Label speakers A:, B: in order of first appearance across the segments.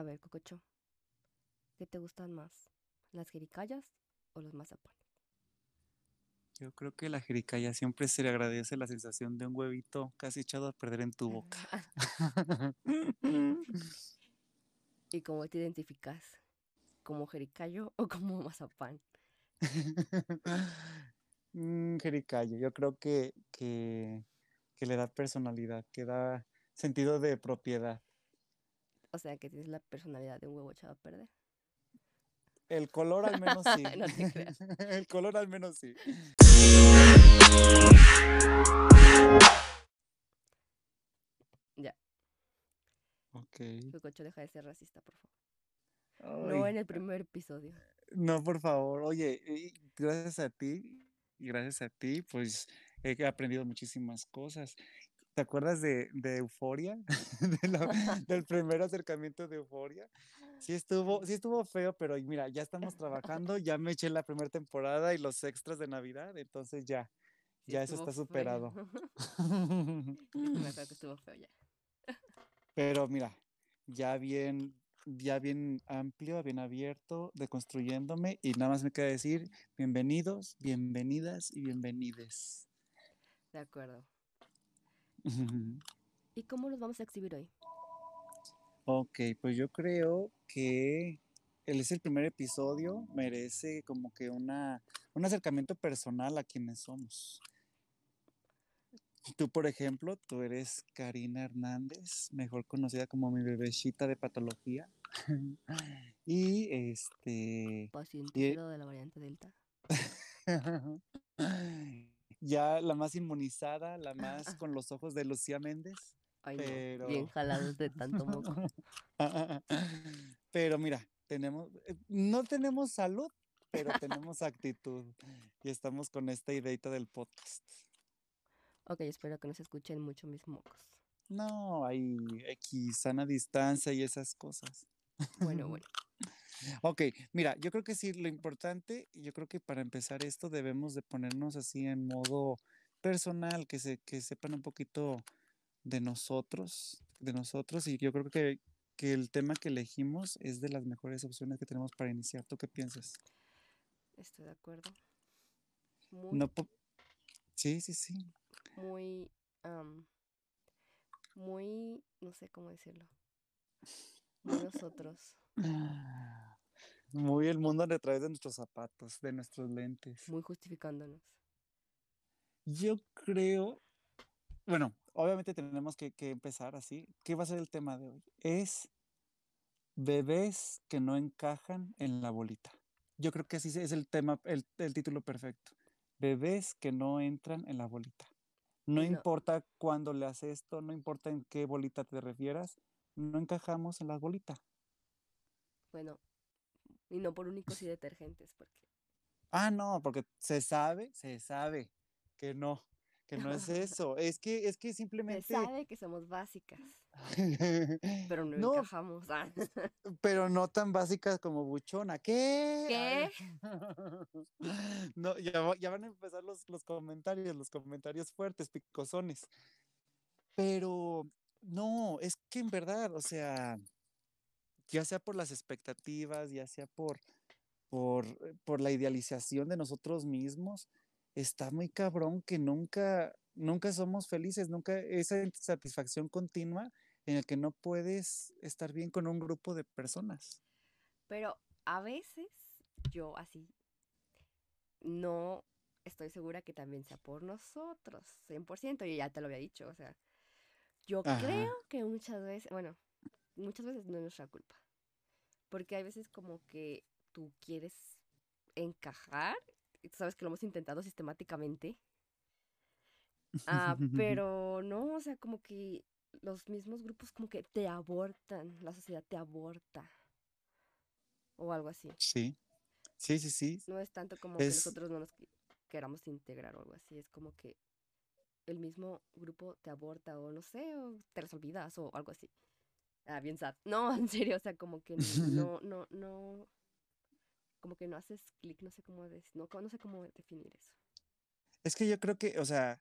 A: A ver, Cococho, ¿qué te gustan más? ¿Las jericayas o los mazapanes?
B: Yo creo que la jericaya siempre se le agradece la sensación de un huevito casi echado a perder en tu boca.
A: ¿Y cómo te identificas? ¿Como jericayo o como mazapán?
B: Mm, jericayo, yo creo que, que, que le da personalidad, que da sentido de propiedad.
A: O sea, que tienes la personalidad de un huevo echado a perder.
B: El color al menos sí.
A: No te creas.
B: El color al menos sí.
A: Ya,
B: Ok.
A: Cococho, deja de ser racista, por favor. No en el primer episodio.
B: No, por favor. Oye, gracias a ti, gracias a ti, pues he aprendido muchísimas cosas. ¿Te acuerdas de, de Euforia? De la- del primer acercamiento de Euforia. Sí estuvo, sí estuvo feo, pero mira, ya estamos trabajando, ya me eché la primera temporada y los extras de Navidad, entonces ya,
A: Sí,
B: ya eso está superado.
A: Que estuvo feo ya.
B: Pero mira, ya bien, ya bien amplio, bien abierto, deconstruyéndome, y nada más me queda decir bienvenidos, bienvenidas y bienvenides.
A: De acuerdo. ¿Y cómo los vamos a exhibir hoy?
B: Ok, pues yo creo que él es el primer episodio, merece como que una, un acercamiento personal a quienes somos. Tú, por ejemplo, tú eres Karina Hernández, mejor conocida como mi bebecita de patología. y este,
A: Paciente
B: Y-
A: de la variante Delta.
B: ya la más inmunizada, la más con los ojos de Lucía Méndez.
A: Ay, no. Bien jalados de tanto moco.
B: Pero mira, tenemos, eh, no tenemos salud, pero tenemos actitud. Y estamos con esta ideita del podcast.
A: Ok, espero que no se escuchen mucho mis mocos.
B: No, hay X, sana distancia y esas cosas.
A: Bueno, bueno.
B: Ok, mira, yo creo que sí, lo importante, yo creo que para empezar esto debemos de ponernos así en modo personal, que se, que sepan un poquito de nosotros, de nosotros, y yo creo que, que el tema que elegimos es de las mejores opciones que tenemos para iniciar. ¿Tú qué piensas?
A: Estoy de acuerdo. Muy,
B: No, sí, sí, sí.
A: muy, muy, no sé cómo decirlo. Muy nosotros.
B: Muy el mundo a través de nuestros zapatos, de nuestros lentes.
A: Muy justificándonos.
B: Yo creo, bueno, obviamente tenemos que, que empezar así. ¿Qué va a ser el tema de hoy? Es bebés que no encajan en la bolita. Yo creo que así es el tema, el, el título perfecto. Bebés que no entran en la bolita. No
A: No.
B: importa cuándo le haces esto, no importa en qué bolita te refieras, no encajamos en la bolita.
A: Bueno, y no por únicos y detergentes, porque
B: Ah, no, porque se sabe, se sabe que no, que no es eso. Es que, es que
A: se
B: simplemente.
A: sabe que somos básicas, pero no,
B: No,
A: encajamos. Ah,
B: pero no tan básicas como buchona. ¿Qué?
A: ¿Qué?
B: No, ya, ya van a empezar los, los comentarios, los comentarios fuertes, picosones. Pero no, es que en verdad, o sea, ya sea por las expectativas, ya sea por, por, por la idealización de nosotros mismos, está muy cabrón que nunca, nunca somos felices, nunca esa satisfacción continua en el que no puedes estar bien con un grupo de personas.
A: Pero a veces yo así no estoy segura que también sea por nosotros, 100%, y ya te lo había dicho, o sea, yo
B: Ajá.
A: creo que muchas veces, bueno, muchas veces no es nuestra culpa, porque hay veces como que tú quieres encajar, y tú sabes que lo hemos intentado sistemáticamente, ah, pero no, o sea, como que los mismos grupos como que te abortan, la sociedad te aborta, o algo así.
B: Sí, sí, sí, sí.
A: No es tanto como que nosotros no nos queramos integrar o algo así, es como que el mismo grupo te aborta o no sé, o te las olvidas o algo así. Ah, bien sad. No, en serio, o sea, como que no, no, no, como que no haces clic, no sé cómo, des- no, no sé cómo definir eso.
B: Es que yo creo que, o sea,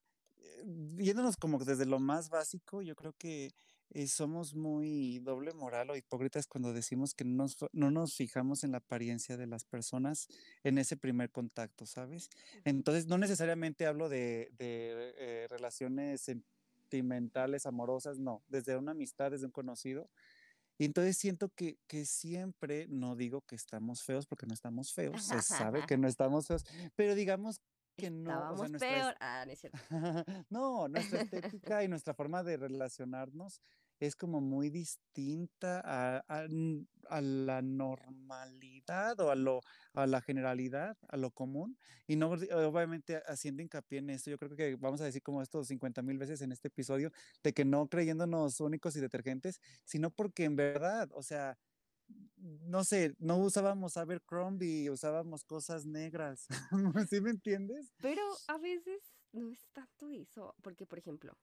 B: yéndonos como desde lo más básico, yo creo que eh, somos muy doble moral o hipócritas cuando decimos que no nos, no nos fijamos en la apariencia de las personas en ese primer contacto, ¿sabes? Entonces, no necesariamente hablo de, de eh, relaciones sentimentales, amorosas, no, desde una amistad, desde un conocido. Y entonces siento que, que siempre, no digo que estamos feos porque no estamos feos, se sabe que no estamos feos, pero digamos que no.
A: Estábamos
B: o sea, nuestra
A: peor. Ah, no es cierto.
B: no, nuestra estética y nuestra forma de relacionarnos es como muy distinta a, a, a, la normalidad o a, lo, a la generalidad, a lo común. Y no, obviamente, haciendo hincapié en esto, yo creo que vamos a decir como esto 50 mil veces en este episodio, de que no creyéndonos únicos y detergentes, sino porque en verdad, o sea, no sé, no usábamos Abercrombie, usábamos cosas negras. ¿Sí me entiendes?
A: Pero a veces no es tanto eso, porque por ejemplo,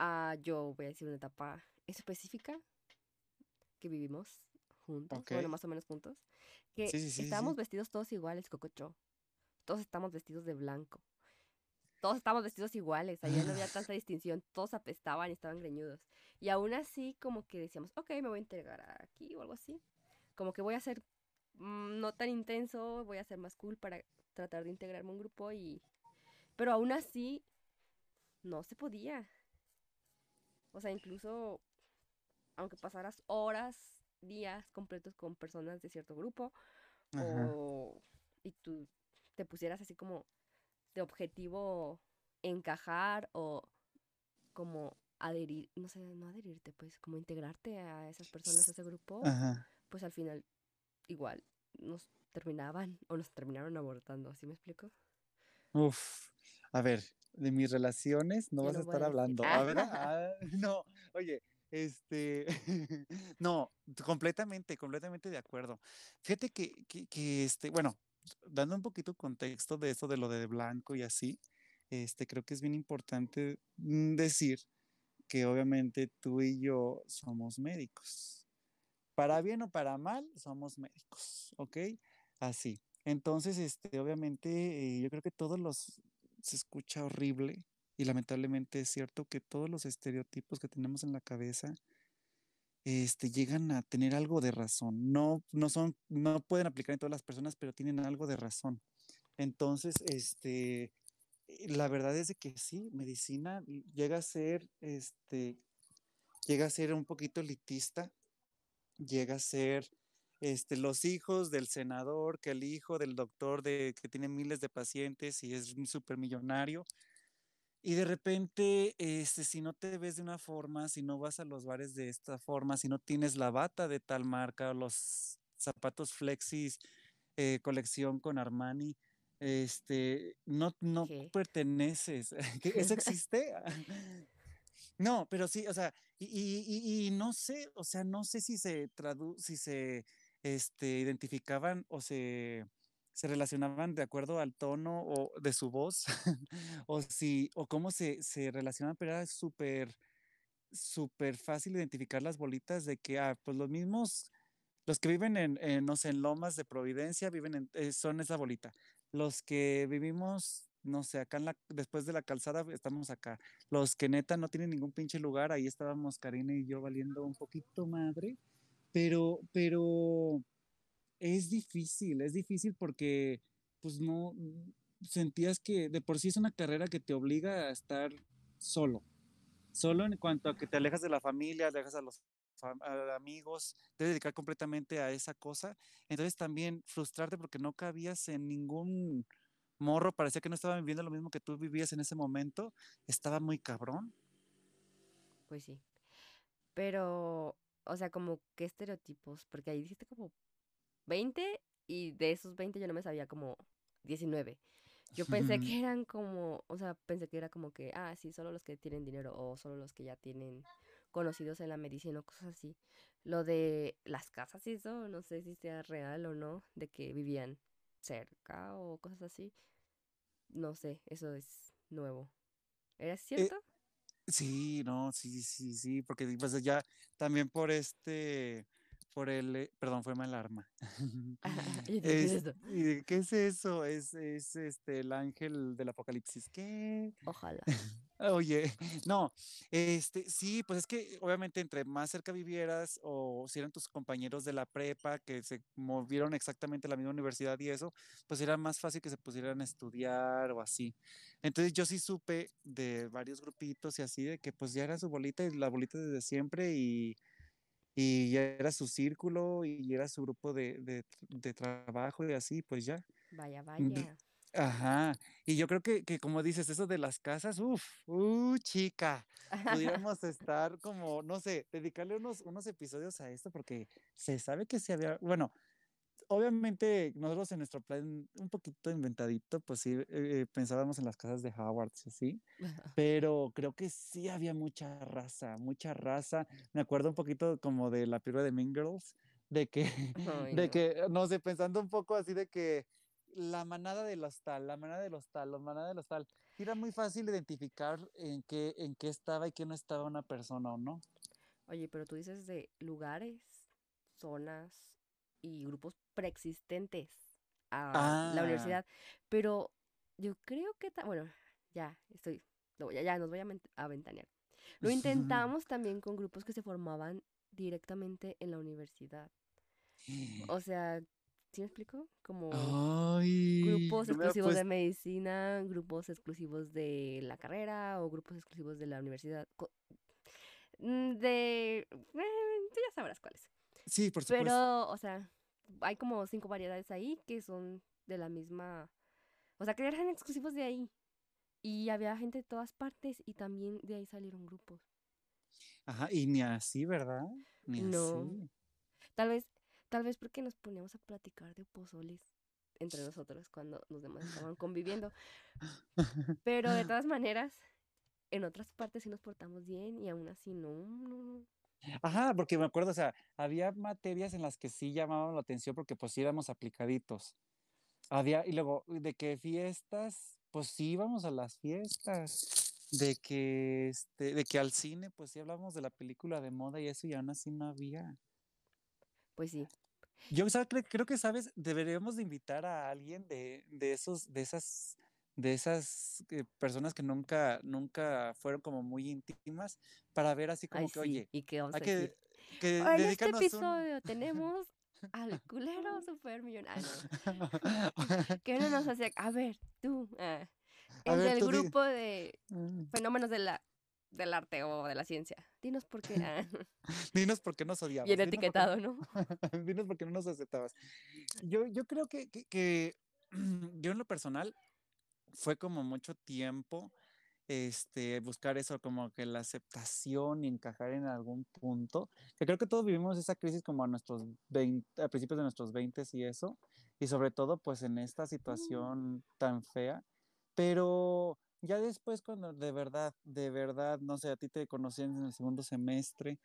A: uh, yo voy a decir una etapa específica que vivimos juntos, okay. bueno, más o menos juntos, que sí, sí, sí, estábamos vestidos todos iguales, Cococho. Todos estamos vestidos de blanco. Todos estábamos vestidos iguales, allá no había tanta distinción, todos apestaban y estaban greñudos. Y aún así, como que decíamos, ok, me voy a integrar aquí o algo así. Como que voy a ser mmm, no tan intenso, voy a ser más cool para tratar de integrarme a un grupo y... Pero aún así, no se podía. O sea, incluso, aunque pasaras horas, días completos con personas de cierto grupo, o, y tú te pusieras así como de objetivo encajar o como adherir, no sé, no adherirte, pues como integrarte a esas personas, a ese grupo, Ajá. pues al final igual nos terminaban o nos terminaron abortando, ¿así me explico?
B: Uf, a ver, de mis relaciones no vas a estar hablando, a ver, ah, no, oye, este, no, completamente, completamente de acuerdo. Fíjate que, que, que, este, bueno, dando un poquito contexto de eso de lo de blanco y así, este, creo que es bien importante mm, decir que obviamente tú y yo somos médicos. Para bien o para mal, somos médicos, ¿ok? Así. Entonces, este, obviamente, eh, yo creo que todos los, se escucha horrible y lamentablemente es cierto que todos los estereotipos que tenemos en la cabeza, este, llegan a tener algo de razón. No, no son, no pueden aplicar en todas las personas, pero tienen algo de razón. Entonces, este, la verdad es de que sí, medicina llega a ser, este, llega a ser un poquito elitista, llega a ser, este, los hijos del senador, que el hijo del doctor de, que tiene miles de pacientes y es un supermillonario. Y de repente, este, si no te ves de una forma, si no vas a los bares de esta forma, si no tienes la bata de tal marca, los zapatos flexis, eh, colección con Armani, este, no, no perteneces. ¿Eso existe? no, pero sí, o sea, y, y, y, no sé, o sea, no sé si se traduce, si se este, identificaban o se, se relacionaban de acuerdo al tono o de su voz, o si, o cómo se, se relacionaban, pero era súper, fácil identificar las bolitas de que, ah, pues los mismos, los que viven en, en no sé, en Lomas de Providencia, viven en, eh, son esa bolita los que vivimos, no sé, acá después de la calzada estamos acá. Los que neta no tienen ningún pinche lugar, ahí estábamos Karina y yo valiendo un poquito madre, pero, pero es difícil, es difícil porque pues no sentías que de por sí es una carrera que te obliga a estar solo, solo en cuanto a que te alejas de la familia, dejas a los amigos, te dedicar completamente a esa cosa. Entonces también frustrarte porque no cabías en ningún morro, parecía que no estaban viviendo lo mismo que tú vivías en ese momento, estaba muy cabrón.
A: Pues sí. Pero, o sea, como qué estereotipos, porque ahí dijiste como 20 y de esos 20 yo no me sabía como 19. Yo pensé que eran como, o sea, pensé que era como que, ah, sí, solo los que tienen dinero o solo los que ya tienen conocidos en la medicina o cosas así. Lo de las casas y eso, no sé si sea real o no, de que vivían cerca o cosas así. No sé, eso es nuevo. ¿Era
B: Eh,
A: cierto?
B: Sí, no, sí, sí, sí, porque pues ya también por este, por el, eh, perdón, fue mi alarma.
A: Y ¿qué es
B: Es- y, ¿Qué es eso? Es, es este el ángel del apocalipsis. ¿Qué?
A: Ojalá.
B: Oye, no, este, sí, pues es que obviamente entre más cerca vivieras o si eran tus compañeros de la prepa que se movieron exactamente a la misma universidad y eso, pues era más fácil que se pusieran a estudiar o así. Entonces yo sí supe de varios grupitos y así de que pues ya era su bolita y la bolita desde siempre y, y ya era su círculo y era su grupo de, de, de trabajo y así, pues ya.
A: Vaya, vaya.
B: Ajá, y yo creo que, que como dices, eso de las casas, uff, uh, chica, pudiéramos estar como, no sé, dedicarle unos, unos episodios a esto porque se sabe que se había, bueno, obviamente nosotros en nuestro plan un poquito inventadito, pues sí, eh, pensábamos en las casas de Howard, y así, pero creo que sí había mucha raza, mucha raza. Me acuerdo un poquito como de la película de Mean Girls, de que,
A: Ay,
B: de
A: no.
B: que, no sé, pensando un poco así de que la manada de los tal, la manada de los tal, la manada de los tal, era muy fácil identificar en qué, en qué estaba y qué no estaba una persona o no.
A: Oye, pero tú dices de lugares, zonas y grupos preexistentes a la
B: Ah.
A: universidad, pero yo creo que, bueno, ya estoy, lo voy a- ya nos voy a a ventanear. Lo intentamos también con grupos que se formaban directamente en la universidad. O sea, ¿sí me explico? Como
B: Ay,
A: grupos
B: no me había
A: exclusivos de medicina, grupos exclusivos de la carrera o grupos exclusivos de la universidad. mm, De... eh, tú ya sabrás cuáles.
B: Sí, por supuesto.
A: Pero, o sea, hay como cinco variedades ahí que son de la misma... O sea, que eran exclusivos de ahí. Y había gente de todas partes y también de ahí salieron grupos.
B: Ajá, y ni así, ¿verdad? Ni
A: No.
B: así.
A: Tal vez, tal vez porque nos poníamos a platicar de pozoles entre nosotros cuando los demás estaban conviviendo. Pero de todas maneras, en otras partes sí nos portamos bien y aún así no, no, no.
B: Ajá, porque me acuerdo, o sea, había materias en las que sí llamaban la atención porque pues sí éramos aplicaditos. Había, y luego, de que fiestas, pues sí íbamos a las fiestas. De que, este, de que al cine, pues sí hablamos de la película de moda y eso y aún así no había.
A: Pues sí.
B: Yo creo, creo que, ¿sabes? Deberíamos de invitar a alguien de, de esos, de esas, de esas eh, personas que nunca, nunca fueron como muy íntimas para ver así como
A: Ay,
B: que,
A: sí.
B: oye,
A: ¿Y qué vamos a
B: que, que
A: En este
B: un...
A: episodio tenemos al culero super millonario. Que no nos hacía. A ver, tú. ah,
B: ver,
A: del
B: di-
A: grupo de
B: Mm,
A: fenómenos de la, del arte o de la ciencia. Dinos por qué. ah,
B: Dinos por qué nos odiabas.
A: Bien
B: dinos por qué-
A: etiquetado, ¿no?
B: Dinos por qué no nos aceptabas. Yo, yo creo que, que, que yo en lo personal fue como mucho tiempo este, buscar eso, como que la aceptación y encajar en algún punto. Que creo que todos vivimos esa crisis como a nuestros 20, a principios de nuestros 20 y eso, y sobre todo pues en esta situación tan fea. Pero ya después cuando de verdad, de verdad, no sé, a ti te conocí en el segundo semestre,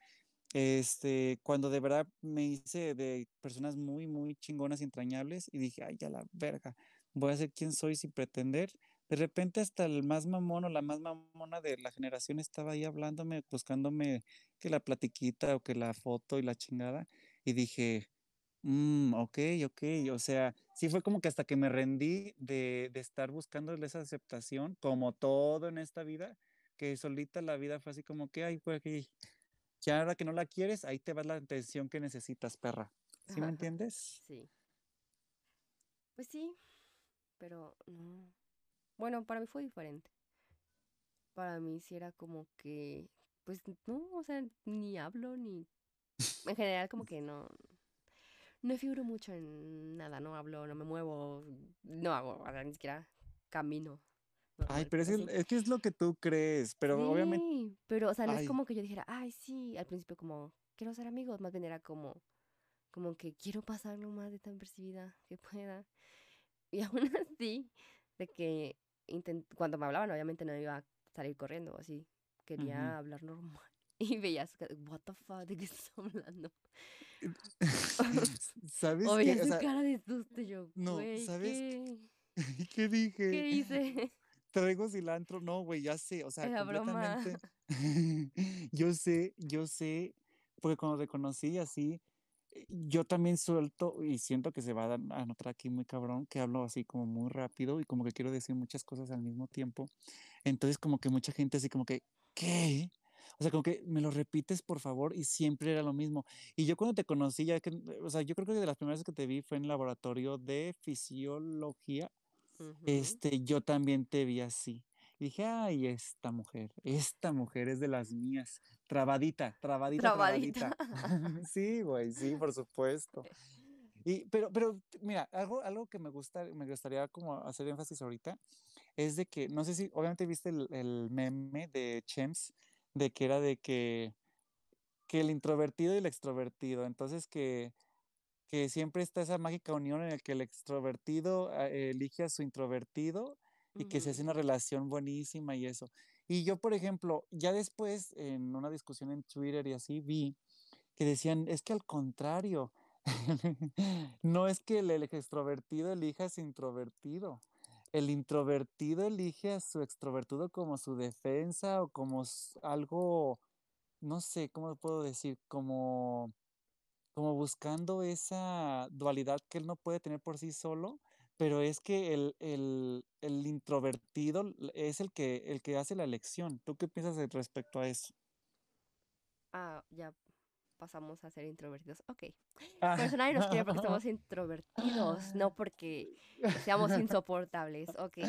B: este, cuando de verdad me hice de personas muy, muy chingonas, entrañables, y dije, ay, ya la verga, voy a ser quien soy sin pretender. De repente hasta el más mamón o la más mamona de la generación estaba ahí hablándome, buscándome que la platiquita o que la foto y la chingada, y dije, "Mm, ok, ok, o sea, sí fue como que hasta que me rendí de, de estar buscando esa aceptación, como todo en esta vida, que solita la vida fue así como que, ay, pues, ok, ya ahora que no la quieres, ahí te va la atención que necesitas, perra. ¿Sí me entiendes?
A: Sí. Pues sí, pero no. Bueno, para mí fue diferente. Para mí sí era como que, pues no, o sea, ni hablo, ni... En general como que no... No figuro mucho en nada, no hablo, no me muevo, no hago, ni siquiera camino.
B: Ay, pero es, el-
A: así.
B: es que es lo que tú crees, pero obviamente,
A: Sí, pero, o sea, no
B: Ay.
A: es como que yo dijera, ay, sí, al principio como, quiero ser amigos, más bien era como, como que quiero pasar lo más de tan percibida que pueda. Y aún así, de que intent- cuando me hablaban, obviamente no iba a salir corriendo así, quería hablar normal. Y veías, what the fuck, ¿de qué estás hablando?
B: ¿sabes qué? O sea,
A: cara de susto, yo,
B: no,
A: güey,
B: ¿sabes
A: ¿qué?
B: ¿qué dije?
A: ¿Qué hice?
B: Traigo cilantro, no, güey, ya sé, o sea,
A: Era
B: completamente. yo sé, yo sé, porque cuando te conocí así, yo también suelto y siento que se va a notar aquí muy cabrón, que hablo así como muy rápido y como que quiero decir muchas cosas al mismo tiempo. Entonces como que mucha gente así como que, ¿qué? O sea, como que me lo repites, por favor, y siempre era lo mismo. Y yo cuando te conocí, ya que, o sea, yo creo que de las primeras que te vi fue en el laboratorio de fisiología. Este, yo también te vi así. Y dije, ay, esta mujer, esta mujer es de las mías. Trabadita, trabadita, trabadita. sí, güey, sí, por supuesto. Y, pero, pero, mira, algo, algo que me gusta, me gustaría como hacer énfasis ahorita, es de que, no sé si, obviamente viste el, el meme de Chems, de que era de que, que el introvertido y el extrovertido, entonces que, que siempre está esa mágica unión en la que el extrovertido ah, elige a su introvertido y que se hace una relación buenísima y eso. Y yo, por ejemplo, ya después en una discusión en Twitter y así vi que decían, es que al contrario, no es que el, extrovertido elija a su introvertido, el introvertido elige a su extrovertido como su defensa o como algo, no sé, ¿cómo puedo decir? Como, como buscando esa dualidad que él no puede tener por sí solo pero es que el, el, el, introvertido es el que, el que hace la elección. ¿Tú qué piensas respecto a eso?
A: Ah, ya pasamos a ser introvertidos. Ok. Ah. Pero nadie nos quiere porque somos introvertidos, no porque seamos insoportables. Ok.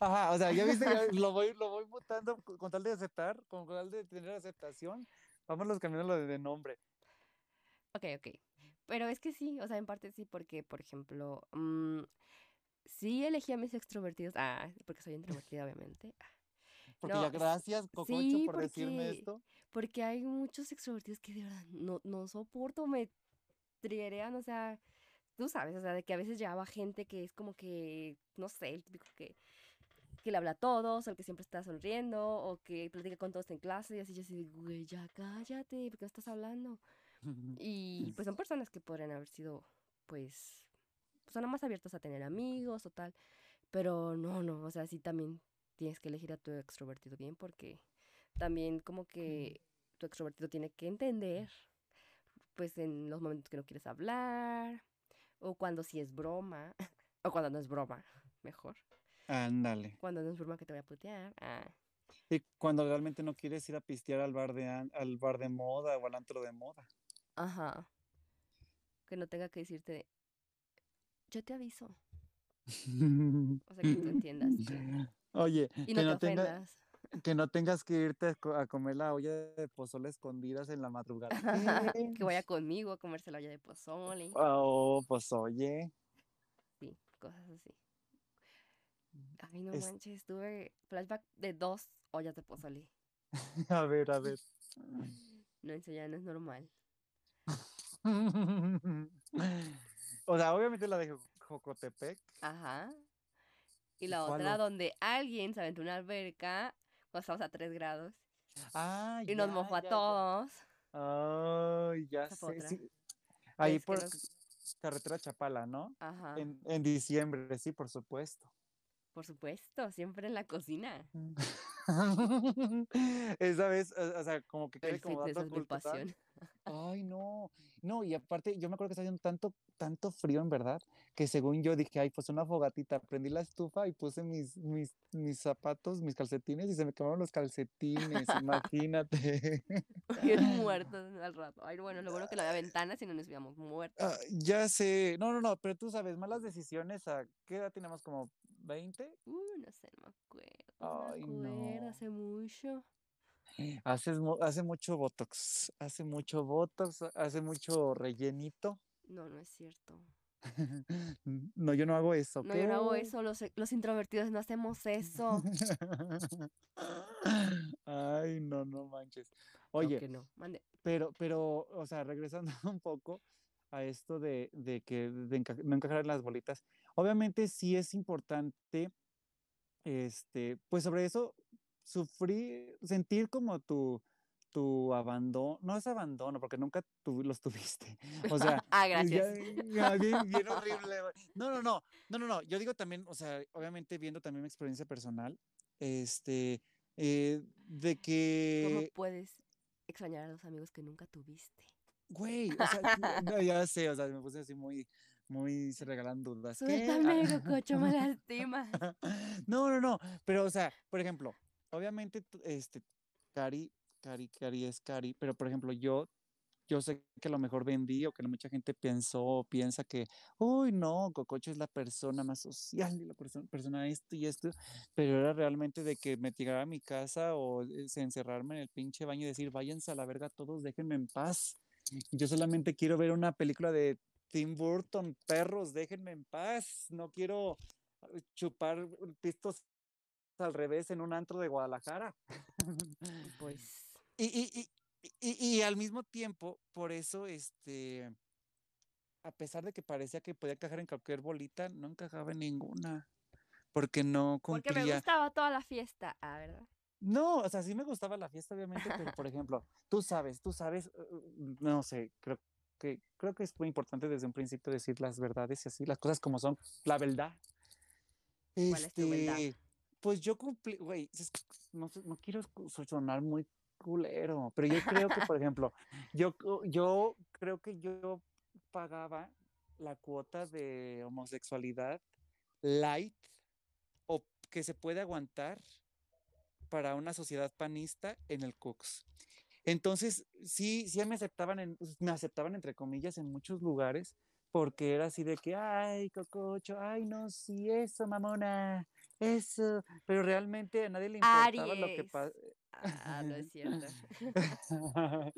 B: Ajá, o sea, ya viste, lo voy, lo voy mutando con tal de aceptar, con tal de tener aceptación. Vamos los cambiando de nombre.
A: Ok, ok. Pero es que sí, o sea, en parte sí, porque, por ejemplo, mmm, sí elegí a mis extrovertidos. Ah, porque soy introvertida, obviamente. Ah,
B: porque ya gracias, Cococho, por decirme esto.
A: Porque hay muchos extrovertidos que de verdad no, no soporto, me trierean, o sea, tú sabes, o sea, de que a veces llevaba gente que es como que, no sé, el típico que, que le habla a todos, o el que siempre está sonriendo, o que platica con todos en clase, y así yo así, güey, ya cállate, ¿por qué no estás hablando? Y pues son personas que podrían haber sido, pues, son más abiertos a tener amigos o tal. Pero no, no, o sea, sí también tienes que elegir a tu extrovertido bien porque también como que tu extrovertido tiene que entender, pues en los momentos que no quieres hablar, o cuando sí es broma, o cuando no es broma, mejor.
B: Ándale.
A: Cuando no es broma que te voy a putear. Ah.
B: Y cuando realmente no quieres ir a pistear al bar de al bar de moda o al antro de moda.
A: Ajá. Que no tenga que decirte, yo te aviso. o sea, que tú entiendas.
B: Oye, y no que, no tengas, que no tengas que irte a comer la olla de pozole escondidas en la madrugada.
A: que vaya conmigo a comerse la olla de pozole.
B: Oh, pues oye.
A: Sí, cosas así. Ay, no manches, tuve flashback de dos ollas de pozole.
B: a ver, a ver.
A: No, eso ya no es normal.
B: O sea, obviamente la de Jocotepec.
A: Ajá. Y la otra donde alguien se aventó una alberca cuando estábamos a 3 grados.
B: Ah,
A: y nos mojó a todos.
B: Ay, ya sé. Ahí por carretera Chapala, ¿no?
A: Ajá.
B: En, en diciembre, sí, por supuesto.
A: Por supuesto, siempre en la cocina.
B: Esa vez, o sea, como que
A: quiere como dato.
B: Ay, no. No, y aparte, yo me acuerdo que estaba haciendo tanto, tanto frío, en verdad, que según yo dije, ay, pues una fogatita, prendí la estufa y puse mis, mis, mis zapatos, mis calcetines y se me quemaron los calcetines, imagínate.
A: Bien muertos al rato. Ay, bueno, lo bueno que la había ventana, si no nos hubiéramos muertos.
B: Ah, ya sé. No, no, no, pero tú sabes, malas decisiones, ¿a qué edad tenemos? ¿Como 20?
A: Uh, no sé, no me acuerdo. Ay, no me acuerdo, hace mucho.
B: Haces, hace mucho Botox, hace mucho Botox, hace mucho rellenito.
A: No, no es cierto.
B: no, yo no hago eso.
A: No, yo no hago eso, los, los introvertidos no hacemos eso.
B: Ay, no, no manches. Oye, no, Mande. pero, pero, o sea, regresando un poco a esto de, de que de no encajar en las bolitas, obviamente sí es importante, este, pues sobre eso sufrir, sentir como tu, tu abandono, no es abandono, porque nunca los tuviste. O sea,
A: ah, gracias.
B: bien, horrible. No, no, no, no, no, no. Yo digo también, o sea, obviamente viendo también mi experiencia personal, este, eh, de que...
A: ¿Cómo puedes extrañar a los amigos que nunca tuviste?
B: güey, o sea, no, ya sé, o sea, me puse así muy, muy se regalan dudas. ¿Qué?
A: Suéltame,
B: Ah,
A: cococho, me lastimas.
B: No, no, no, pero o sea, por ejemplo, obviamente, este, Cari, Cari, Cari es Cari, pero por ejemplo, yo, yo sé que a lo mejor vendí o que mucha gente pensó o piensa que, uy, no, Cococho es la persona más social la persona, persona esto y esto, pero era realmente de que me tirara a mi casa o eh, se encerrarme en el pinche baño y decir, váyanse a la verga todos, déjenme en paz. Yo solamente quiero ver una película de Tim Burton, perros, déjenme en paz. No quiero eh, chupar pistos al revés en un antro de Guadalajara.
A: Pues,
B: Y, y, y, y, y al mismo tiempo, por eso, este, a pesar de que parecía que podía encajar en cualquier bolita, no encajaba en ninguna, porque no
A: porque me
B: cumplía.
A: gustaba toda la fiesta, ah, ¿verdad?
B: No, o sea, sí me gustaba la fiesta, obviamente, pero por ejemplo, tú sabes, tú sabes, uh, no sé, creo que, creo que es muy importante desde un principio decir las verdades y así, las cosas como son, la verdad.
A: ¿Cuál es tu verdad?
B: Pues yo cumplí, güey, no, no quiero sonar muy culero, pero yo creo que, por ejemplo, yo, yo creo que yo pagaba la cuota de homosexualidad light o que se puede aguantar para una sociedad panista en el Cooks. Entonces, sí, sí me aceptaban, en, pues, me aceptaban entre comillas en muchos lugares, porque era así de que, ay, cococho, ay, no, sí, eso, mamona, eso, pero realmente a nadie le importaba lo que pasaba.
A: Ah, no es cierto.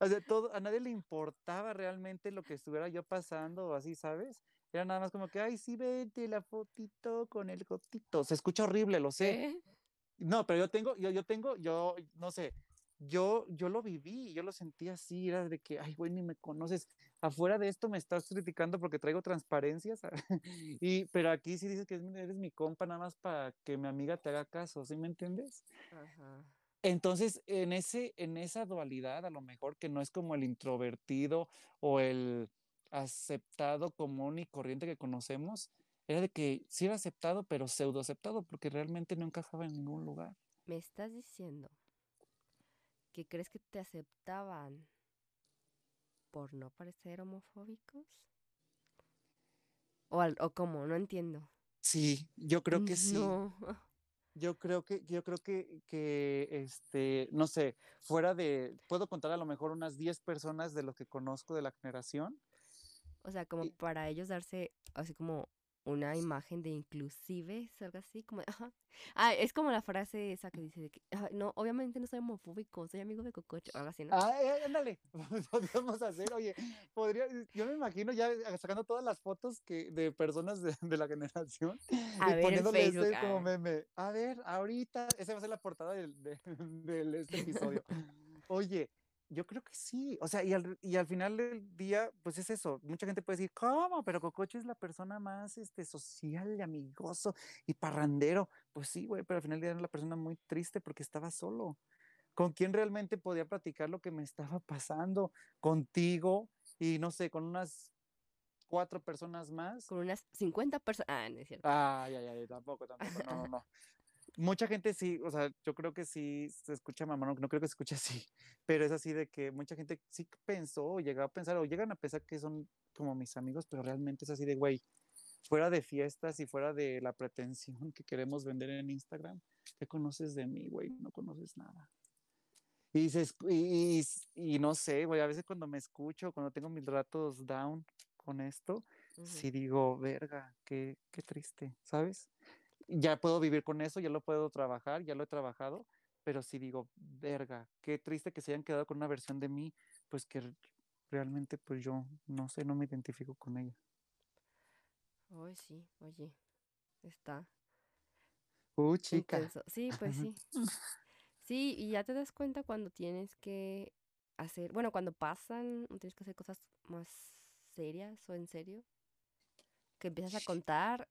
B: o sea, todo, a nadie le importaba realmente lo que estuviera yo pasando o así, ¿sabes? Era nada más como que, ay, sí, vete la fotito con el gotito. Se escucha horrible, lo sé.
A: ¿Qué?
B: No, pero yo tengo, yo, yo tengo, yo, no sé, yo, yo lo viví, yo lo sentí así, era de que, ay, güey, ni me conoces. Afuera de esto me estás criticando porque traigo transparencias. y, pero aquí sí dices que es- eres mi compa nada más para que mi amiga te haga caso, ¿sí me entiendes?
A: Ajá.
B: Entonces, en ese, en esa dualidad, a lo mejor que no es como el introvertido o el aceptado común y corriente que conocemos, era de que sí era aceptado, pero pseudo aceptado, porque realmente no encajaba en ningún lugar.
A: ¿Me estás diciendo que crees que te aceptaban por no parecer homofóbicos? ¿O, al- o cómo? No entiendo.
B: Sí, yo creo que sí.
A: No.
B: Yo creo que, yo creo que, que, este, no sé, fuera de, puedo contar a lo mejor unas 10 personas de lo que conozco de la generación.
A: O sea, como
B: Y-
A: para ellos darse así como una imagen de inclusive, algo así, como, ajá. Ah, es como la frase esa que dice de que, "Ay, no, obviamente no soy homofóbico, soy amigo de Cococho, algo así, ¿no?
B: Ah, eh, ándale, podríamos hacer, oye, podría, yo me imagino ya sacando todas las fotos que, de personas de, de la generación
A: A
B: y
A: ver
B: poniéndole
A: Facebook,
B: este como
A: ah.
B: meme. A ver, ahorita, esa va a ser la portada del, de, del este episodio. Oye, yo creo que sí, o sea, y al, y al final del día, pues es eso, mucha gente puede decir, ¿cómo? Pero Cococho es la persona más este, social y amigoso y parrandero. Pues sí, güey, pero al final del día era la persona muy triste porque estaba solo. ¿Con quién realmente podía platicar lo que me estaba pasando? Contigo y no sé, con unas cuatro personas más.
A: Con unas 50 personas. Ah, no es cierto.
B: Ay, ay, ay, tampoco, tampoco, no, no, no. Mucha gente sí, o sea, yo creo que sí se escucha mamá, no, no creo que se escuche así, pero es así de que mucha gente sí pensó o llegó a pensar o llegan a pensar que son como mis amigos, pero realmente es así de, güey, fuera de fiestas y fuera de la pretensión que queremos vender en Instagram, ¿qué conoces de mí, güey? No conoces nada. Y, se y, y- no sé, güey, a veces cuando me escucho, cuando tengo mis ratos down con esto,
A: Ujú.
B: sí digo, verga, qué, qué triste, ¿sabes? Ya puedo vivir con eso, ya lo puedo trabajar, ya lo he trabajado, pero sí digo, verga, qué triste que se hayan quedado con una versión de mí, pues que realmente pues yo no sé, no me identifico con ella.
A: Ay, sí, oye, está
B: Uh, chica.
A: intenso. Sí, pues sí. Sí, y ya te das cuenta cuando tienes que hacer, bueno, cuando pasan, tienes que hacer cosas más serias o en serio, que empiezas a contar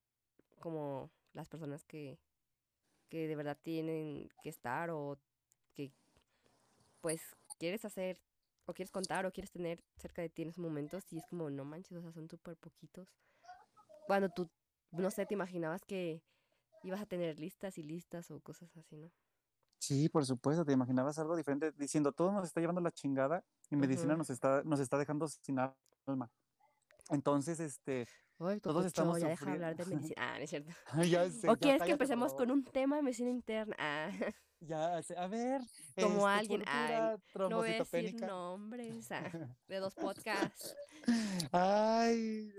A: como las personas que, que de verdad tienen que estar o que pues quieres hacer o quieres contar o quieres tener cerca de ti en esos momentos y es como, no manches, o sea, son súper poquitos. Cuando tú, no sé, te imaginabas que ibas a tener listas y listas o cosas así, ¿no?
B: Sí, por supuesto, te imaginabas algo diferente diciendo todo nos está llevando la chingada y medicina nos está, nos está dejando sin alma. Entonces, este,
A: Ay,
B: todos estamos
A: ya deja hablar de medicina. Ah, no es cierto.
B: ya sé,
A: ¿O
B: ya
A: quieres que empecemos con un tema de medicina interna? Ah,
B: Ya sé, a ver,
A: como
B: este,
A: alguien. Ay, no voy a decir nombres ah, de dos podcasts.
B: Ay,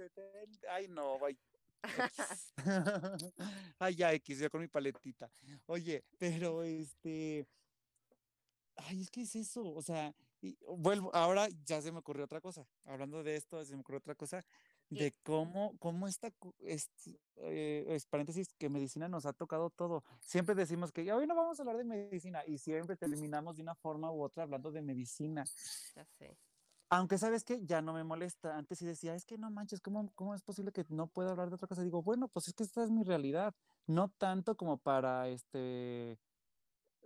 B: ay, no, ay. X. Ay, ya X, yo con mi paletita. Oye, pero este, ay, es que es eso, o sea, y vuelvo, ahora ya se me ocurrió otra cosa. Hablando de esto, se me ocurrió otra cosa
A: ¿Qué?
B: de cómo, cómo esta, este, eh, es paréntesis, que medicina nos ha tocado todo. Siempre decimos que hoy no vamos a hablar de medicina y siempre terminamos de una forma u otra hablando de medicina.
A: Ya sé.
B: Aunque sabes que ya no me molesta. Antes sí decía, es que no manches, ¿cómo, ¿cómo es posible que no pueda hablar de otra cosa? Digo, bueno, pues es que esta es mi realidad. No tanto como para este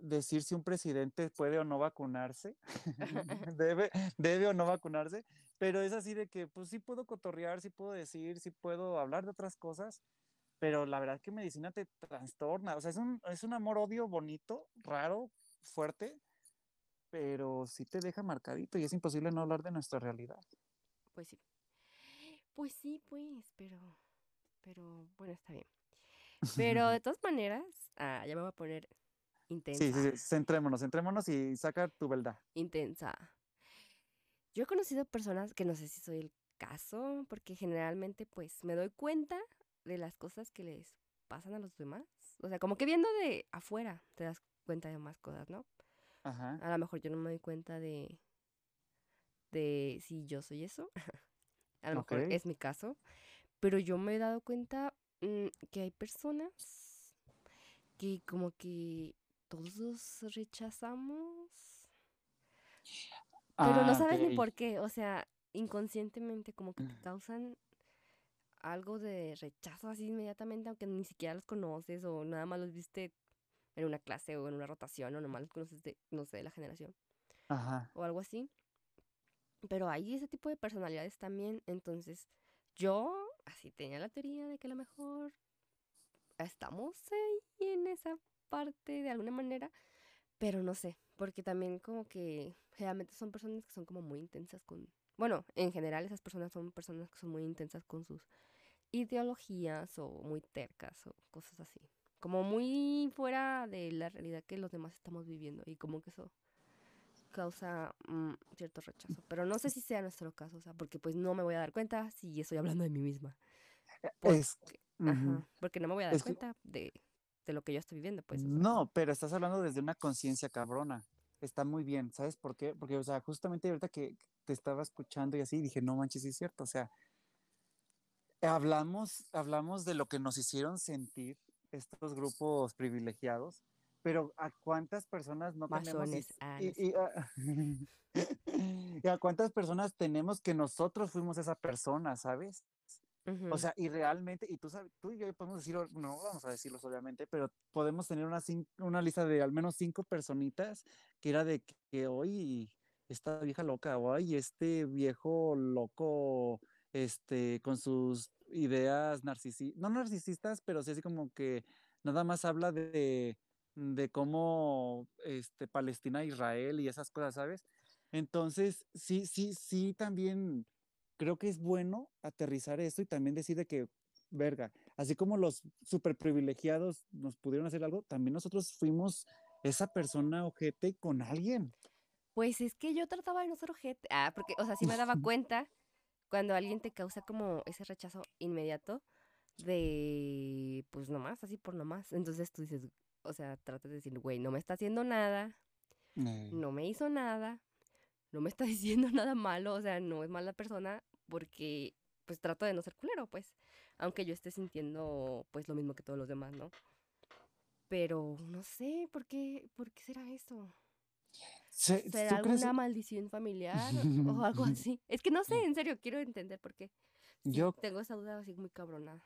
B: decir si un presidente puede o no vacunarse, debe, debe o no vacunarse, pero es así de que pues sí puedo cotorrear, sí puedo decir, sí puedo hablar de otras cosas, pero la verdad que medicina te trastorna, o sea, es un, es un amor-odio bonito, raro, fuerte, pero sí te deja marcadito y es imposible no hablar de nuestra realidad.
A: Pues sí. Pues sí, pues, pero. Pero bueno, está bien. Pero de todas maneras, ah, ya me voy a poner intensa.
B: Sí, sí, sí, centrémonos, centrémonos y saca tu verdad.
A: Intensa. Yo he conocido personas que no sé si soy el caso, porque generalmente pues me doy cuenta de las cosas que les pasan a los demás. O sea, como que viendo de afuera te das cuenta de más cosas, ¿no?
B: Ajá.
A: A lo mejor yo no me doy cuenta de de si yo soy eso. a lo mejor es mi caso. Pero yo me he dado cuenta mm, que hay personas que como que todos rechazamos. Pero no
B: Ah,
A: sabes ni por qué. O sea, inconscientemente como que te
B: Mm.
A: causan algo de rechazo así inmediatamente, aunque ni siquiera los conoces o nada más los viste en una clase o en una rotación o nomás los conoces de, no sé, de la generación
B: Ajá.
A: o algo así. Pero hay ese tipo de personalidades también. Entonces, yo así tenía la teoría de que a lo mejor estamos ahí en esa parte de alguna manera. Pero no sé, porque también como que generalmente son personas que son como muy intensas con... Bueno, en general esas personas son personas que son muy intensas con sus ideologías o muy tercas o cosas así. Como muy fuera de la realidad que los demás estamos viviendo y como que eso causa mm, cierto rechazo. Pero no sé si sea nuestro caso, o sea, porque pues no me voy a dar cuenta si estoy hablando de mí misma. Porque, ajá, porque no me voy a dar
B: Es
A: cuenta de, de lo que yo estoy viviendo, pues. o sea.
B: No, pero estás hablando desde una conciencia cabrona. Está muy bien, ¿sabes por qué? Porque, o sea, justamente ahorita que te estaba escuchando y así, dije, no manches, sí es cierto. O sea, hablamos, hablamos de lo que nos hicieron sentir estos grupos privilegiados, pero ¿a cuántas personas no tenemos? y-
A: Masones, ah, no
B: y-
A: es
B: y a- ¿Y a cuántas personas tenemos que nosotros fuimos esa persona, ¿sabes? O sea, y realmente, y tú sabes, tú y yo podemos decirlo, no vamos a decirlos obviamente, pero podemos tener una, una lista de al menos cinco personitas que era de que, que hoy esta vieja loca, o ay, este viejo loco, este, con sus ideas narcisistas, no narcisistas, pero sí así como que nada más habla de, de cómo este, Palestina, Israel y esas cosas, ¿sabes? Entonces, sí, sí, sí, también creo que es bueno aterrizar esto y también decir de que, verga, así como los super privilegiados nos pudieron hacer algo, también nosotros fuimos esa persona ojete con alguien.
A: Pues es que yo trataba de no ser ojete. Ah, porque, o sea, sí me daba cuenta cuando alguien te causa como ese rechazo inmediato de, pues nomás, así por nomás. Entonces tú dices, o sea, tratas de decir, güey, no me está haciendo nada, no me hizo nada, no me está diciendo nada malo, o sea, no es mala persona porque, pues trato de no ser culero, pues. Aunque yo esté sintiendo, pues, lo mismo que todos los demás, ¿no? Pero no sé, ¿por qué, por qué será eso?
B: Se-
A: ¿Será
B: ¿tú crees?
A: alguna maldición familiar o algo así? Es que no sé, en serio, quiero entender por qué. Sí,
B: Yo-
A: tengo esa duda así muy cabrona.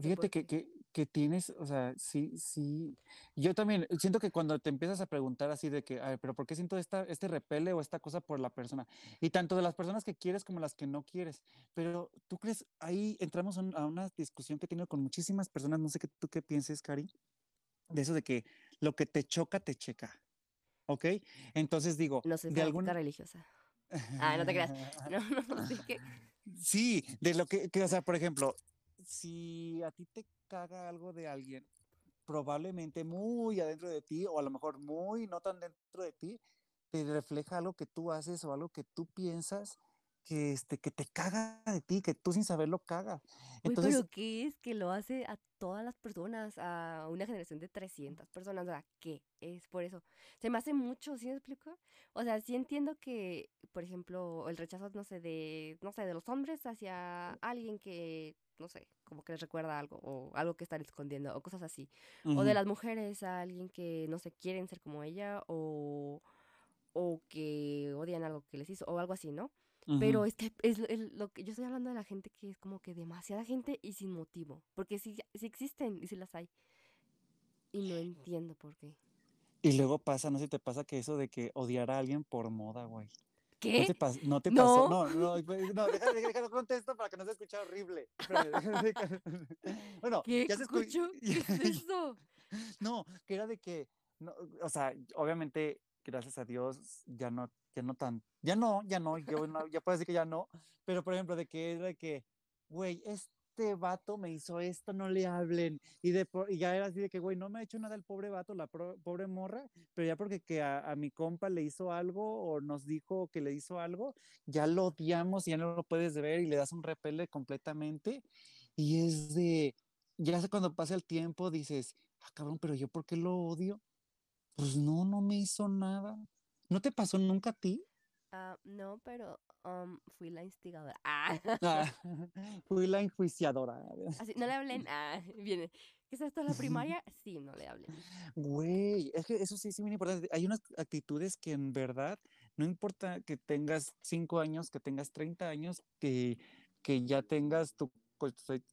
B: Fíjate que, que, que tienes, o sea, sí, sí. Yo también siento que cuando te empiezas a preguntar así de que, a ver, pero ¿por qué siento esta, este repele o esta cosa por la persona? Y tanto de las personas que quieres como las que no quieres. Pero tú crees, ahí entramos a un- a una discusión que he tenido con muchísimas personas, no sé qué tú qué pienses, Cari, de eso de que lo que te choca, te checa. ¿Ok? Entonces digo,
A: No soy
B: de alguna...
A: religiosa. Ah, no te creas. No, no, así que
B: Sí, de lo que, que, o sea, por ejemplo, si a ti te caga algo de alguien, probablemente muy adentro de ti, o a lo mejor muy no tan dentro de ti, te refleja algo que tú haces o algo que tú piensas que, este, que te caga de ti, que tú sin saberlo cagas.
A: Uy,
B: Entonces,
A: pero ¿qué es que lo hace a todas las personas, a una generación de 300 personas? O sea, ¿qué es por eso? Se me hace mucho, ¿sí me explico? O sea, sí entiendo que, por ejemplo, el rechazo, no sé, de, no sé, de los hombres hacia alguien que, no sé, como que les recuerda algo, o algo que están escondiendo, o cosas así. O de las mujeres a alguien que, no sé, quieren ser como ella, o, o que odian algo que les hizo, o algo así, ¿no? Pero es que es lo que yo estoy hablando de la gente que es como que demasiada gente y sin motivo. Porque sí, sí existen y sí las hay. Y no entiendo por qué.
B: Y luego pasa, no sé si te pasa que eso de que odiar a alguien por moda, güey. ¿No
A: ¿Qué?
B: te, pas- no te pasó?
A: No.
B: No, no, no, déjame, déjame contesto para que no se escuche horrible. Bueno,
A: ¿Qué
B: ya se
A: escucho? ¿Qué es eso?
B: No, que era de que, no, o sea, obviamente, gracias a Dios, ya no, ya no tan, ya no, ya no, yo no, ya puedo decir que ya no, pero por ejemplo, de que era de que, güey, este vato me hizo esto, no le hablen, y, de, y ya era así de que, güey, no me ha hecho nada el pobre vato, la pro- pobre morra, pero ya porque que a, a mi compa le hizo algo o nos dijo que le hizo algo, ya lo odiamos ya no lo puedes ver y le das un repele completamente, y es de, ya cuando pasa el tiempo dices, ah, cabrón, pero yo ¿por qué lo odio? Pues no, no me hizo nada. ¿No te pasó nunca a ti?
A: Ah, no, pero um, fui la instigadora. Ah.
B: Ah, fui la enjuiciadora.
A: Así, no le hablen. Ah, viene. ¿Qué es esto la primaria? Sí, no le hablen.
B: Güey, es que eso sí es muy importante. Hay unas actitudes que en verdad, no importa que tengas 5 años, que tengas 30 años, que, que ya tengas tu,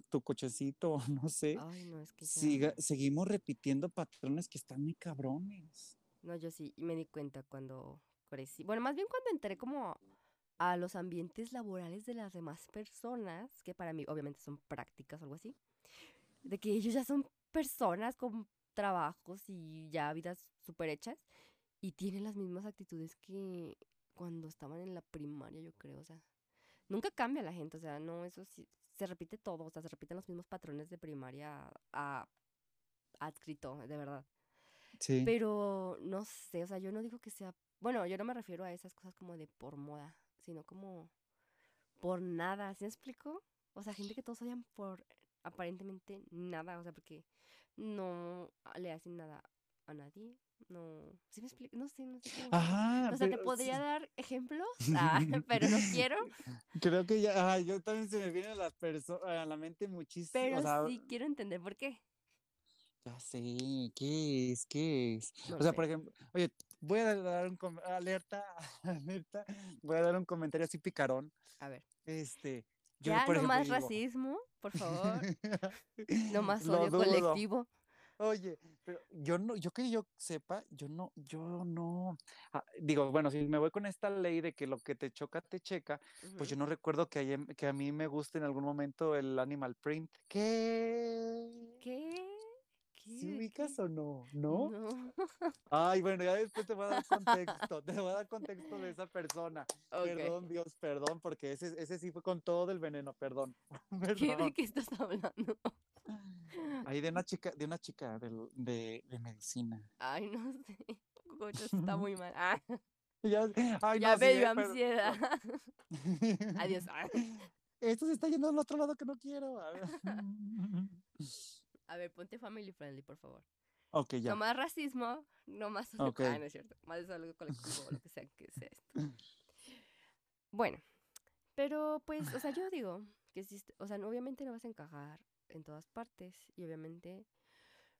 B: tu cochecito, no sé,
A: Ay, no, es que ya.
B: siga- seguimos repitiendo patrones que están muy cabrones.
A: No, yo sí me di cuenta cuando crecí. Bueno, más bien cuando entré como a los ambientes laborales de las demás personas, que para mí obviamente son prácticas o algo así, de que ellos ya son personas con trabajos y ya vidas súper hechas y tienen las mismas actitudes que cuando estaban en la primaria, yo creo, o sea, nunca cambia la gente, o sea, no, eso sí, se repite todo, o sea, se repiten los mismos patrones de primaria a adscrito, de verdad.
B: Sí.
A: Pero no sé, o sea, yo no digo que sea, bueno, yo no me refiero a esas cosas como de por moda, sino como por nada, ¿sí me explico? O sea, gente que todos odian por aparentemente nada, o sea, porque no le hacen nada a nadie, no, ¿sí me explico? No sé, no sé cómo.
B: Ajá,
A: O sea, te podría dar ejemplos, ah, pero no quiero,
B: Creo que ya, ah, yo también se me viene a la, a la mente muchísimo,
A: pero
B: o sea,
A: sí quiero entender por qué.
B: ya sé, ¿qué es? ¿Qué es?
A: No
B: O sea,
A: sé.
B: por ejemplo, oye, voy a dar un alerta, alerta, voy a dar un comentario así picarón.
A: A ver,
B: Este, yo
A: ya
B: por
A: no
B: ejemplo
A: más
B: digo,
A: racismo, por favor, no más odio colectivo.
B: Oye, pero yo no, yo que yo sepa, yo no, yo no, ah, digo, bueno, si me voy con esta ley de que lo que te choca te checa, pues yo no recuerdo que, haya- que a mí me guste en algún momento el animal print. ¿Qué?
A: ¿Qué?
B: ¿Sí
A: ¿Qué? ¿De
B: ubicas o no? ¿No?
A: No.
B: Ay, bueno, ya después te voy a dar contexto, te voy a dar contexto de esa persona. Perdón, Dios, perdón, porque ese, ese sí fue con todo el veneno, perdón,
A: ¿Qué, ¿De
B: perdón.
A: qué estás hablando?
B: Ahí de una chica, de una chica de, de medicina.
A: Ay, no sé. Goyo está muy mal. Ah,
B: Ya, ay,
A: ya
B: no, sí,
A: me dio
B: eh, pero-
A: ansiedad. Adiós. Ah.
B: Esto se está yendo al otro lado que no quiero. A ver.
A: A ver, ponte family friendly, por favor.
B: ok, ya.
A: No más racismo, no más odio-
B: Ok.
A: Ah, no es cierto. Más algo colectivo lo que sea que sea esto. Bueno, pero pues, o sea, yo digo que si, o sea, obviamente no vas a encajar en todas partes y obviamente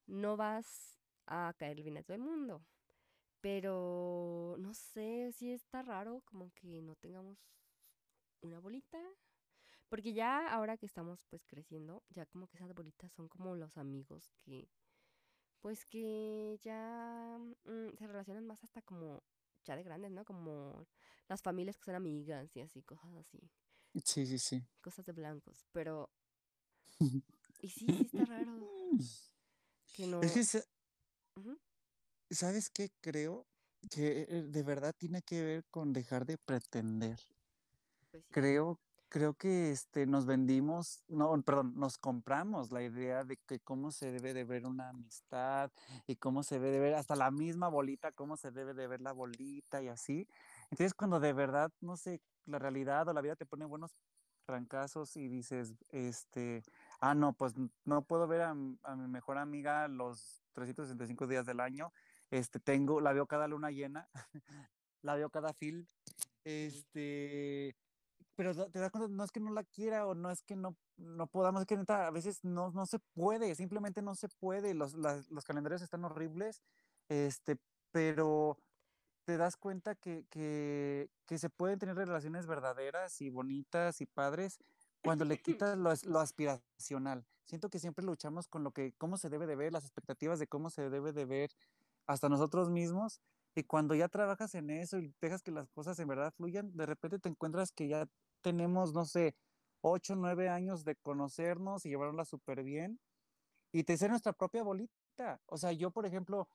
A: no vas a caer bien a todo el mundo. Pero no sé si está raro como que no tengamos una bolita. Porque ya ahora que estamos pues creciendo, ya como que esas bolitas son como los amigos que pues que ya mm, se relacionan más hasta como ya de grandes, ¿no? Como las familias que son amigas y así, cosas así,
B: Sí, sí, sí.
A: cosas de blancos. Pero, y sí, sí está raro que no...
B: Es que. ¿sabes qué creo? que eh, de verdad tiene que ver con dejar de pretender.
A: Pues sí.
B: Creo, creo que este, nos vendimos, no, perdón, nos compramos la idea de que cómo se debe de ver una amistad y cómo se debe de ver hasta la misma bolita, cómo se debe de ver la bolita y así. Entonces, cuando de verdad, no sé, la realidad o la vida te pone buenos trancazos y dices, este, ah, no, pues no puedo ver a, a mi mejor amiga los 365 días del año. Este, tengo, la veo cada luna llena, la veo cada film. Este, pero te das cuenta, no es que no la quiera o no es que no, no podamos, es que neta, a veces no, no se puede, simplemente no se puede. Los, las- los calendarios están horribles, este, pero te das cuenta que, que, que se pueden tener relaciones verdaderas y bonitas y padres cuando le quitas lo, lo aspiracional. Siento que siempre luchamos con lo que, cómo se debe de ver, las expectativas de cómo se debe de ver hasta nosotros mismos. Y cuando ya trabajas en eso y dejas que las cosas en verdad fluyan, de repente te encuentras que ya tenemos, no sé, ocho, nueve años de conocernos y llevarla súper bien y te ser nuestra propia bolita. O sea, yo, por ejemplo,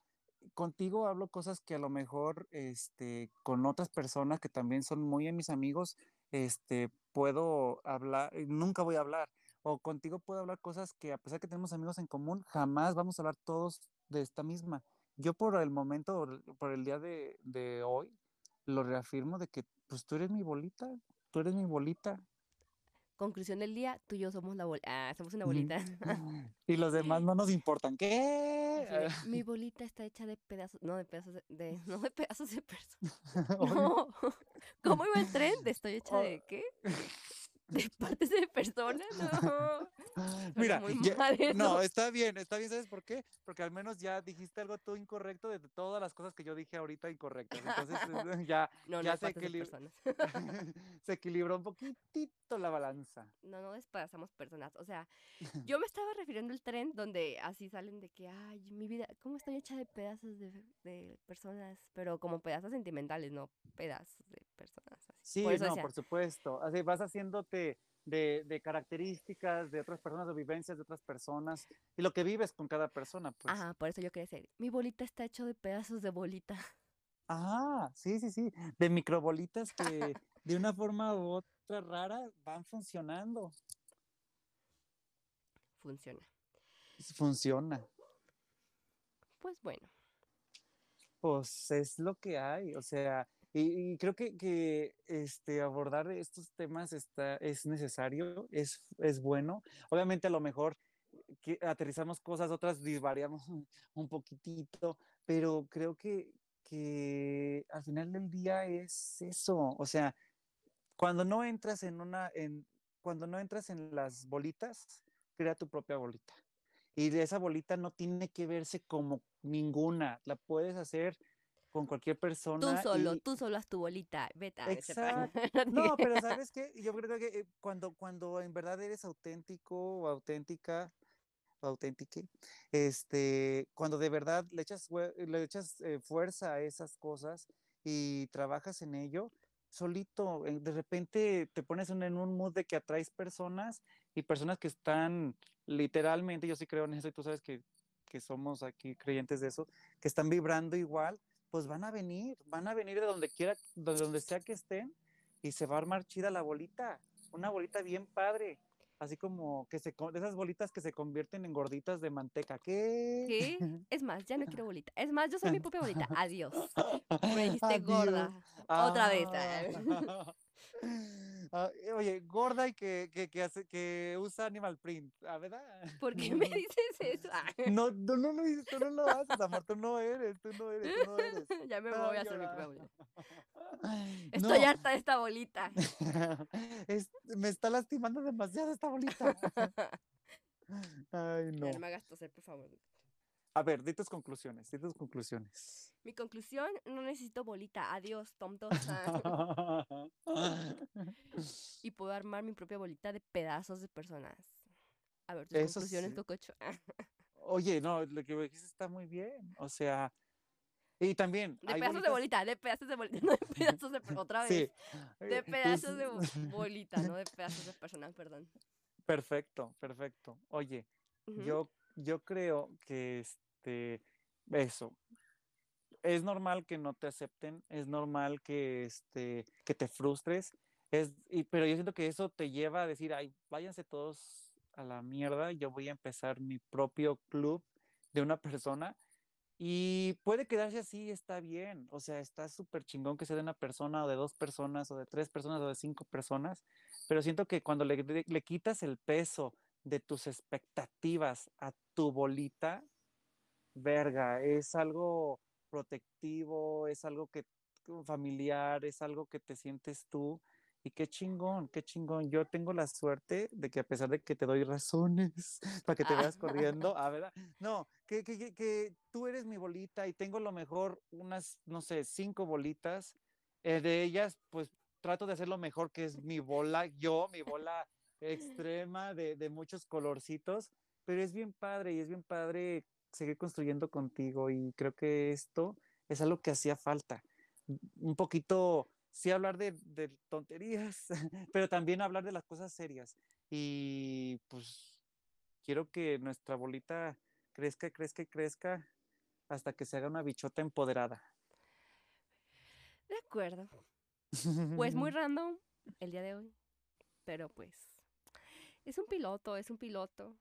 B: contigo hablo cosas que a lo mejor este, con otras personas que también son muy en mis amigos, este, puedo hablar, eh, nunca voy a hablar. O contigo puedo hablar cosas que a pesar que tenemos amigos en común, jamás vamos a hablar todos de esta misma. Yo por el momento, por el día de, de hoy, lo reafirmo de que pues tú eres mi bolita, tú eres mi bolita.
A: Conclusión del día, tú y yo somos la bolita. Ah, somos una bolita.
B: y los demás no nos importan. ¿Qué?
A: Mi bolita está hecha de pedazos, no de pedazos de, de- no de pedazos de personas. No. ¿Cómo iba el tren? ¿De estoy hecha de qué? ¿De partes de personas? No.
B: Mira, ya- no, está bien, está bien, ¿sabes por qué? Porque al menos ya dijiste algo tú incorrecto de todas las cosas que yo dije ahorita incorrectas. Entonces eh, ya,
A: No, no
B: ya
A: de
B: se,
A: partes de
B: equili-
A: personas.
B: se equilibró un poquitito la balanza.
A: No, no despedazamos personas. O sea, yo me estaba refiriendo al tren donde así salen de que, ay, mi vida, ¿cómo estoy hecha de pedazos de, de personas? Pero como pedazos sentimentales, no pedazos de personas.
B: Sí,
A: por
B: no, por supuesto. Así vas haciéndote de, de características de otras personas, de vivencias de otras personas y lo que vives con cada persona, pues.
A: Ajá, por eso yo quería decir, mi bolita está hecho de pedazos de bolita.
B: Ah, sí, sí, sí. De microbolitas que de una forma u otra rara van funcionando.
A: Funciona.
B: Funciona.
A: Pues bueno,
B: Pues es lo que hay, o sea, y, y creo que, que este, abordar estos temas está, es necesario, es, es bueno. Obviamente a lo mejor que aterrizamos cosas, otras disvariamos un, poquitito, pero creo que, que al final del día es eso, o sea, cuando no entras en una, en, cuando no entras en las bolitas, crea tu propia bolita. Y esa bolita no tiene que verse como ninguna, la puedes hacer con cualquier
A: tú
B: persona.
A: solo,
B: y-
A: tú solo haz tu bolita. Vete a pa-
B: No, pero ¿sabes qué? Yo creo que eh, cuando, cuando en verdad eres auténtico o auténtica, auténtique, este, cuando de verdad le echas, le echas eh, fuerza a esas cosas y trabajas en ello, solito, eh, de repente te pones en, en un mood de que atraes personas y personas que están literalmente, yo sí creo en eso y tú sabes que, que somos aquí creyentes de eso, que están vibrando igual, pues van a venir, van a venir de donde quiera, de donde sea que estén y se va a armar chida la bolita, una bolita bien padre, así como que se, de esas bolitas que se convierten en gorditas de manteca. ¿Qué?
A: ¿Qué? Es más, ya no quiero bolita. Es más, yo soy mi propia bolita. Adiós. Me dijiste gorda. Otra vez.
B: Ah. Ah, oye, gorda y que, que, que, hace, que usa animal print, ¿ah, ¿verdad?
A: ¿Por qué me dices eso? Ah,
B: No, no, no lo dices, tú no lo haces, amor, tú no eres, tú no eres, tú no eres.
A: ya me voy a hacer mi.
B: Ay,
A: Estoy
B: no,
A: harta de esta bolita.
B: es- me está lastimando demasiado esta bolita. Ay, no.
A: Ya no me hagas toser, por favor.
B: A ver, di tus conclusiones, di tus conclusiones.
A: Mi conclusión, no necesito bolita. Adiós. Ah, y puedo armar mi propia bolita de pedazos de personas. A ver, tus
B: Eso
A: conclusiones,
B: sí.
A: Cococho.
B: Oye, no, lo que dijiste está muy bien. O sea, y también.
A: De
B: hay
A: pedazos de bolita, de pedazos de bolita, no de pedazos de... Otra vez.
B: Sí.
A: De pedazos de bo- bolita, no de pedazos de personas, perdón.
B: Perfecto, perfecto. Oye, yo, yo creo que este, eso, es normal que no te acepten, es normal que, este, que te frustres, es, y, pero yo siento que eso te lleva a decir, ay, váyanse todos a la mierda, yo voy a empezar mi propio club de una persona y puede quedarse así, está bien, o sea, está súper chingón que sea de una persona o de dos personas o de tres personas o de cinco personas, pero siento que cuando le, le quitas el peso de tus expectativas a tu bolita, verga, es algo protectivo, es algo que familiar, es algo que te sientes tú. Y qué chingón, qué chingón. Yo tengo la suerte de que a pesar de que te doy razones para que te veas corriendo, a ver, no, que, que, que, tú eres mi bolita y tengo lo mejor unas, no sé, cinco bolitas. Eh, de ellas, pues trato de hacer lo mejor que es mi bola, yo, mi bola extrema de, de muchos colorcitos, pero es bien padre y es bien padre seguir construyendo contigo y creo que esto es algo que hacía falta. Un poquito, sí hablar de, de tonterías, pero también hablar de las cosas serias. Y pues quiero que nuestra bolita crezca, crezca y crezca hasta que se haga una bichota empoderada.
A: De acuerdo. Pues muy random el día de hoy, pero pues es un piloto, es un piloto.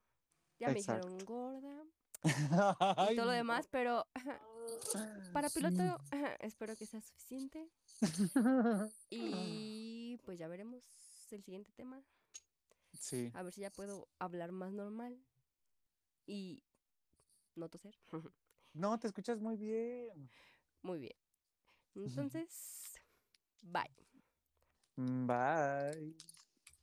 A: Ya me dijeron gorda, y todo lo demás, pero para piloto espero que sea suficiente. Y pues ya veremos el siguiente tema.
B: Sí.
A: A ver si ya puedo hablar más normal y no toser.
B: No, te escuchas muy bien.
A: Muy bien. Entonces, bye.
B: Bye.